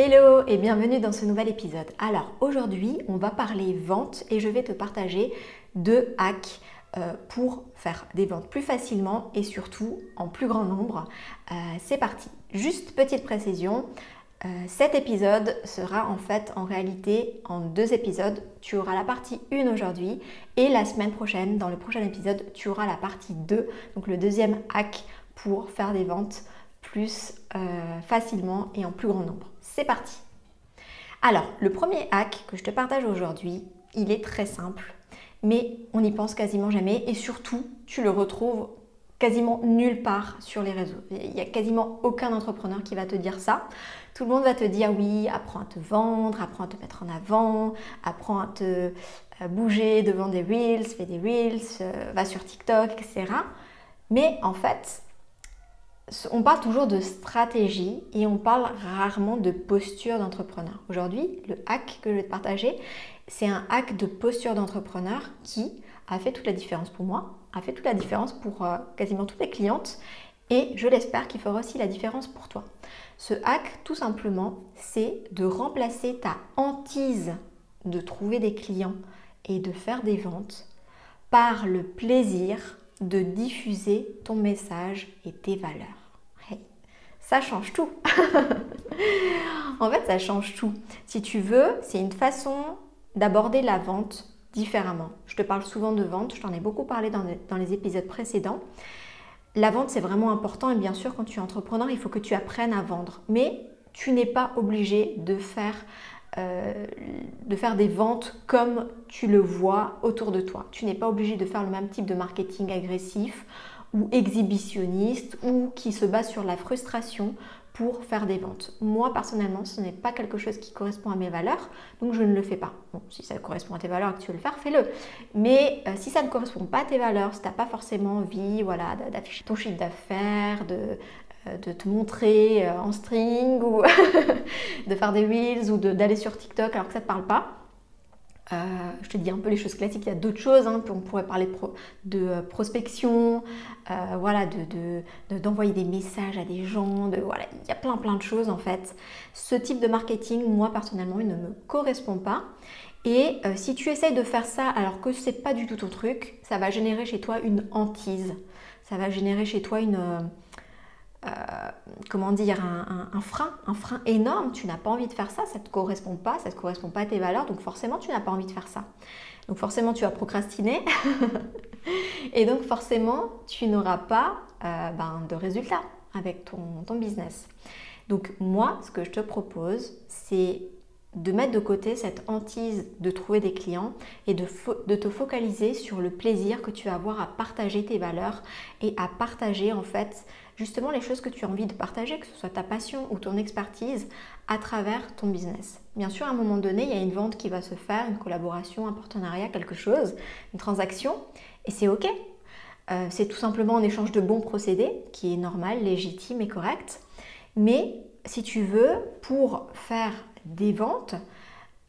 Hello et bienvenue dans ce nouvel épisode. Alors aujourd'hui on va parler vente et je vais te partager deux hacks euh, pour faire des ventes plus facilement et surtout en plus grand nombre. Euh, c'est parti. Juste petite précision, euh, cet épisode sera en fait en réalité en deux épisodes. Tu auras la partie 1 aujourd'hui et la semaine prochaine, dans le prochain épisode, tu auras la partie 2, donc le deuxième hack pour faire des ventes plus facilement et en plus grand nombre. C'est parti Alors, le premier hack que je te partage aujourd'hui, il est très simple, mais on n'y pense quasiment jamais et surtout, tu le retrouves quasiment nulle part sur les réseaux. Il n'y a quasiment aucun entrepreneur qui va te dire ça. Tout le monde va te dire oui, apprends à te vendre, apprends à te mettre en avant, apprends à te euh, bouger devant des reels, fais des reels, euh, va sur TikTok, etc. Mais en fait, on parle toujours de stratégie et on parle rarement de posture d'entrepreneur. Aujourd'hui, le hack que je vais te partager, c'est un hack de posture d'entrepreneur qui a fait toute la différence pour moi, a fait toute la différence pour euh, quasiment toutes les clientes et je l'espère qu'il fera aussi la différence pour toi. Ce hack, tout simplement, c'est de remplacer ta hantise de trouver des clients et de faire des ventes par le plaisir de diffuser ton message et tes valeurs. ça change tout. en fait, ça change tout. Si tu veux, c'est une façon d'aborder la vente différemment. Je te parle souvent de vente, je t'en ai beaucoup parlé dans, dans les épisodes précédents. La vente, c'est vraiment important et bien sûr, quand tu es entrepreneur, il faut que tu apprennes à vendre. Mais tu n'es pas obligé de faire euh, de faire des ventes comme tu le vois autour de toi. Tu n'es pas obligé de faire le même type de marketing agressif ou exhibitionniste ou qui se base sur la frustration pour faire des ventes. Moi, personnellement, ce n'est pas quelque chose qui correspond à mes valeurs, donc je ne le fais pas. Bon, si ça correspond à tes valeurs et que tu veux le faire, fais-le. Mais euh, si ça ne correspond pas à tes valeurs, si tu n'as pas forcément envie voilà, d'afficher ton chiffre d'affaires, de euh, de te montrer euh, en string ou de faire des reels ou d'aller sur TikTok alors que ça ne te parle pas. Euh, je te dis un peu les choses classiques, il y a d'autres choses, hein, on pourrait parler de prospection, voilà, d'envoyer de, des messages à des gens, voilà, il y a plein plein de choses en fait. Ce type de marketing, moi personnellement, il ne me correspond pas. Et si tu essayes de faire ça alors que ce n'est pas du tout ton truc, ça va générer chez toi une hantise, ça va générer chez toi une euh, comment dire, un, frein, un frein énorme. Tu n'as pas envie de faire ça, ça ne te correspond pas, ça ne correspond pas à tes valeurs, donc forcément tu n'as pas envie de faire ça. Donc forcément tu vas procrastiner et donc forcément tu n'auras pas euh, ben, de résultats avec ton, ton business. Donc moi, ce que je te propose, c'est de mettre de côté cette hantise de trouver des clients et de, de, te focaliser sur le plaisir que tu vas avoir à partager tes valeurs et à partager en fait justement les choses que tu as envie de partager, que ce soit ta passion ou ton expertise, à travers ton business. Bien sûr, à un moment donné, il y a une vente qui va se faire, une collaboration, un partenariat, quelque chose, une transaction, et c'est OK. Euh, c'est tout simplement un échange de bons procédés, qui est normal, légitime et correct. Mais si tu veux, pour faire des ventes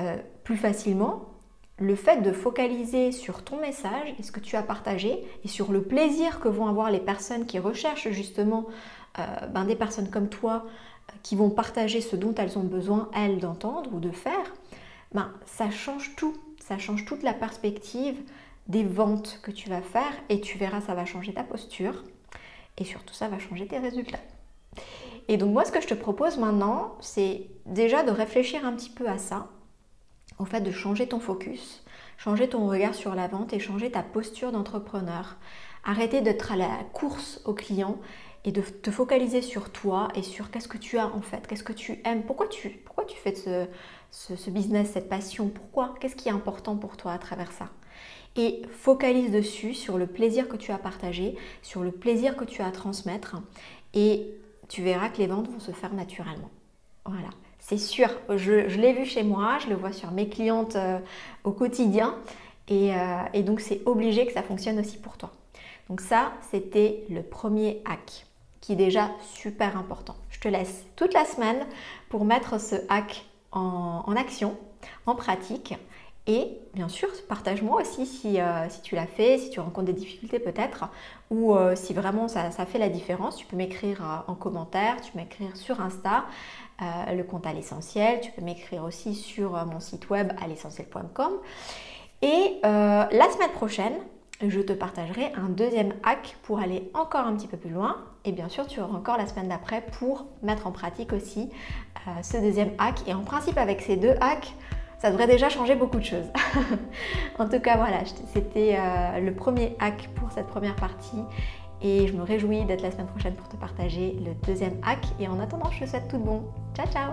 euh, plus facilement, le fait de focaliser sur ton message et ce que tu as partagé et sur le plaisir que vont avoir les personnes qui recherchent justement euh, ben, des personnes comme toi euh, qui vont partager ce dont elles ont besoin, elles, d'entendre ou de faire, ben, ça change tout. Ça change toute la perspective des ventes que tu vas faire et tu verras, ça va changer ta posture et surtout, ça va changer tes résultats. Et donc moi, ce que je te propose maintenant, c'est déjà de réfléchir un petit peu à ça au fait de changer ton focus, changer ton regard sur la vente et changer ta posture d'entrepreneur. Arrêter d'être à la course aux clients et de te focaliser sur toi et sur qu'est-ce que tu as en fait, qu'est-ce que tu aimes, pourquoi tu, pourquoi tu fais ce, ce, business, cette passion, pourquoi, qu'est-ce qui est important pour toi à travers ça? Et focalise dessus, sur le plaisir que tu as partagé, sur le plaisir que tu as à transmettre et tu verras que les ventes vont se faire naturellement. Voilà. C'est sûr, je, l'ai vu chez moi, je le vois sur mes clientes euh, au quotidien. Et, euh, et donc c'est obligé que ça fonctionne aussi pour toi. Donc ça, c'était le premier hack qui est déjà super important. Je te laisse toute la semaine pour mettre ce hack en, action, en pratique. Et bien sûr, partage-moi aussi euh, si, tu l'as fait, si tu rencontres des difficultés peut-être, ou si vraiment ça, fait la différence. Tu peux m'écrire en commentaire, tu peux m'écrire sur Insta, le compte à l'essentiel, tu peux m'écrire aussi sur mon site web à l'essentiel.com. Et la semaine prochaine, je te partagerai un deuxième hack pour aller encore un petit peu plus loin. Et bien sûr, tu auras encore la semaine d'après pour mettre en pratique aussi euh, ce deuxième hack. Et en principe, avec ces deux hacks, ça devrait déjà changer beaucoup de choses. en tout cas, voilà, c'était euh, le premier hack pour cette première partie. Et je me réjouis d'être la semaine prochaine pour te partager le deuxième hack. Et en attendant, je te souhaite tout bon. Ciao, ciao